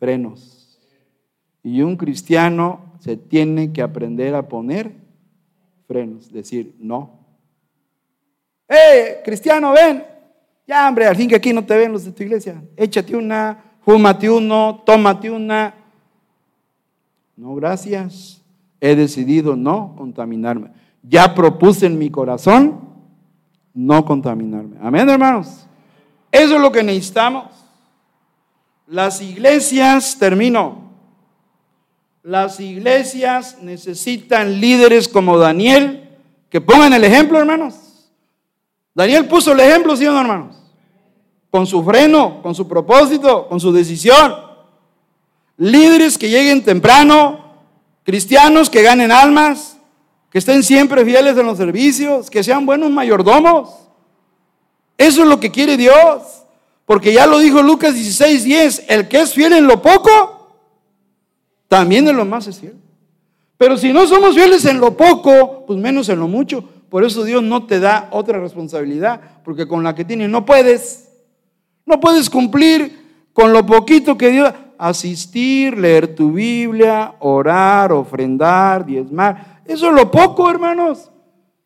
frenos. Y un cristiano se tiene que aprender a poner frenos, decir no. ¡Eh, cristiano, ven! Ya, hombre, al fin que aquí no te ven los de tu iglesia. Échate una, fúmate uno, tómate una. No, gracias. He decidido no contaminarme. Ya propuse en mi corazón no contaminarme. Amén, hermanos. Eso es lo que necesitamos. Las iglesias, termino, las iglesias necesitan líderes como Daniel que pongan el ejemplo, hermanos. Daniel puso el ejemplo, ¿sí o no, hermanos? Con su freno, con su propósito, con su decisión líderes que lleguen temprano, cristianos que ganen almas, que estén siempre fieles en los servicios, que sean buenos mayordomos. Eso es lo que quiere Dios. Porque ya lo dijo Lucas 16, 10, el que es fiel en lo poco, también en lo más es fiel. Pero si no somos fieles en lo poco, pues menos en lo mucho. Por eso Dios no te da otra responsabilidad, porque con la que tienes no puedes. No puedes cumplir con lo poquito que Dios asistir, leer tu Biblia, orar, ofrendar, diezmar. Eso es lo poco, hermanos.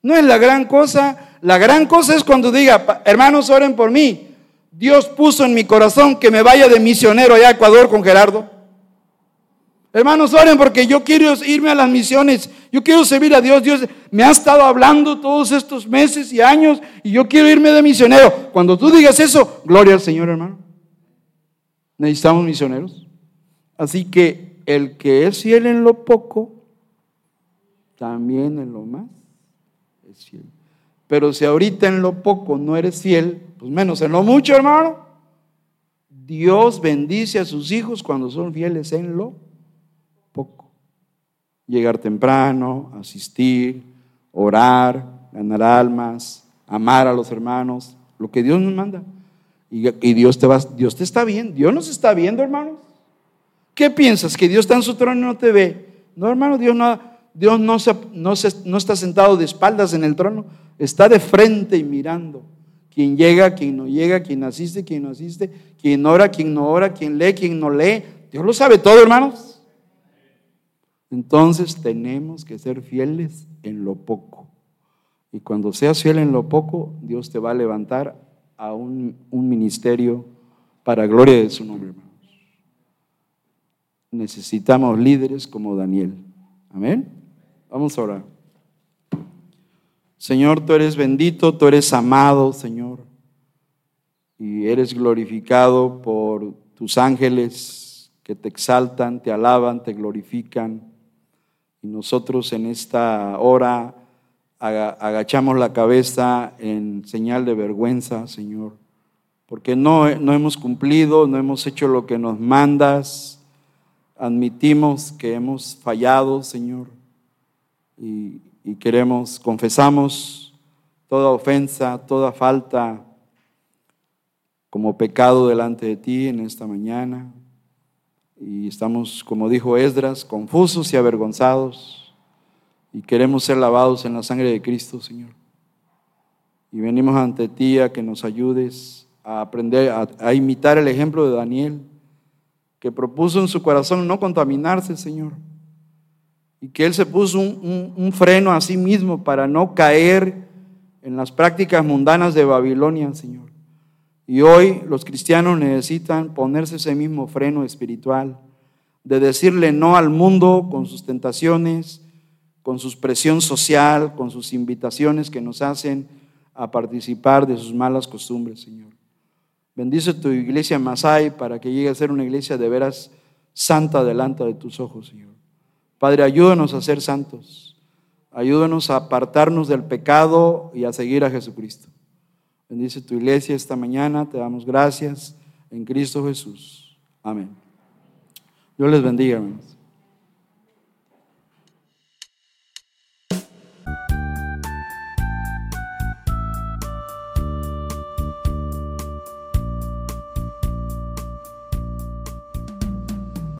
No es la gran cosa. La gran cosa es cuando diga, hermanos, oren por mí. Dios puso en mi corazón que me vaya de misionero allá a Ecuador con Gerardo. Hermanos, oren porque yo quiero irme a las misiones. Yo quiero servir a Dios. Dios me ha estado hablando todos estos meses y años y yo quiero irme de misionero. Cuando tú digas eso, gloria al Señor, hermano. Necesitamos misioneros. Así que el que es fiel en lo poco, también en lo más es fiel. Pero si ahorita en lo poco no eres fiel, pues menos en lo mucho, hermano. Dios bendice a sus hijos cuando son fieles en lo poco. Llegar temprano, asistir, orar, ganar almas, amar a los hermanos, lo que Dios nos manda. Y, Dios, te va, Dios te está viendo. Dios nos está viendo, hermanos. ¿Qué piensas? ¿Que Dios está en su trono y no te ve? No, hermano, Dios no, Dios no, no, no está sentado de espaldas en el trono. Está de frente y mirando. Quien llega, quien no llega, quien asiste, quien no asiste, quien ora, quien no ora, quien lee, quien no lee. Dios lo sabe todo, hermanos. Entonces tenemos que ser fieles en lo poco. Y cuando seas fiel en lo poco, Dios te va a levantar a un, ministerio para gloria de su nombre, hermanos. Necesitamos líderes como Daniel. Amén. Vamos a orar. Señor, tú eres bendito, tú eres amado, Señor, y eres glorificado por tus ángeles que te exaltan, te alaban, te glorifican. Y nosotros en esta hora agachamos la cabeza en señal de vergüenza, Señor, porque no, no hemos cumplido, no hemos hecho lo que nos mandas, admitimos que hemos fallado, Señor, y, y queremos, confesamos toda ofensa, toda falta como pecado delante de ti en esta mañana. Y estamos, como dijo Esdras, confusos y avergonzados y queremos ser lavados en la sangre de Cristo, Señor. Y venimos ante ti a que nos ayudes a aprender, a, imitar el ejemplo de Daniel, que propuso en su corazón no contaminarse, Señor. Y que él se puso un, un freno a sí mismo para no caer en las prácticas mundanas de Babilonia, Señor. Y hoy los cristianos necesitan ponerse ese mismo freno espiritual, de decirle no al mundo con sus tentaciones, con su presión social, con sus invitaciones que nos hacen a participar de sus malas costumbres, Señor. Bendice tu iglesia Masai para que llegue a ser una iglesia de veras santa delante de tus ojos, Señor. Padre, ayúdanos a ser santos. Ayúdanos a apartarnos del pecado y a seguir a Jesucristo. Bendice tu iglesia esta mañana. Te damos gracias en Cristo Jesús. Amén. Dios les bendiga, hermanos.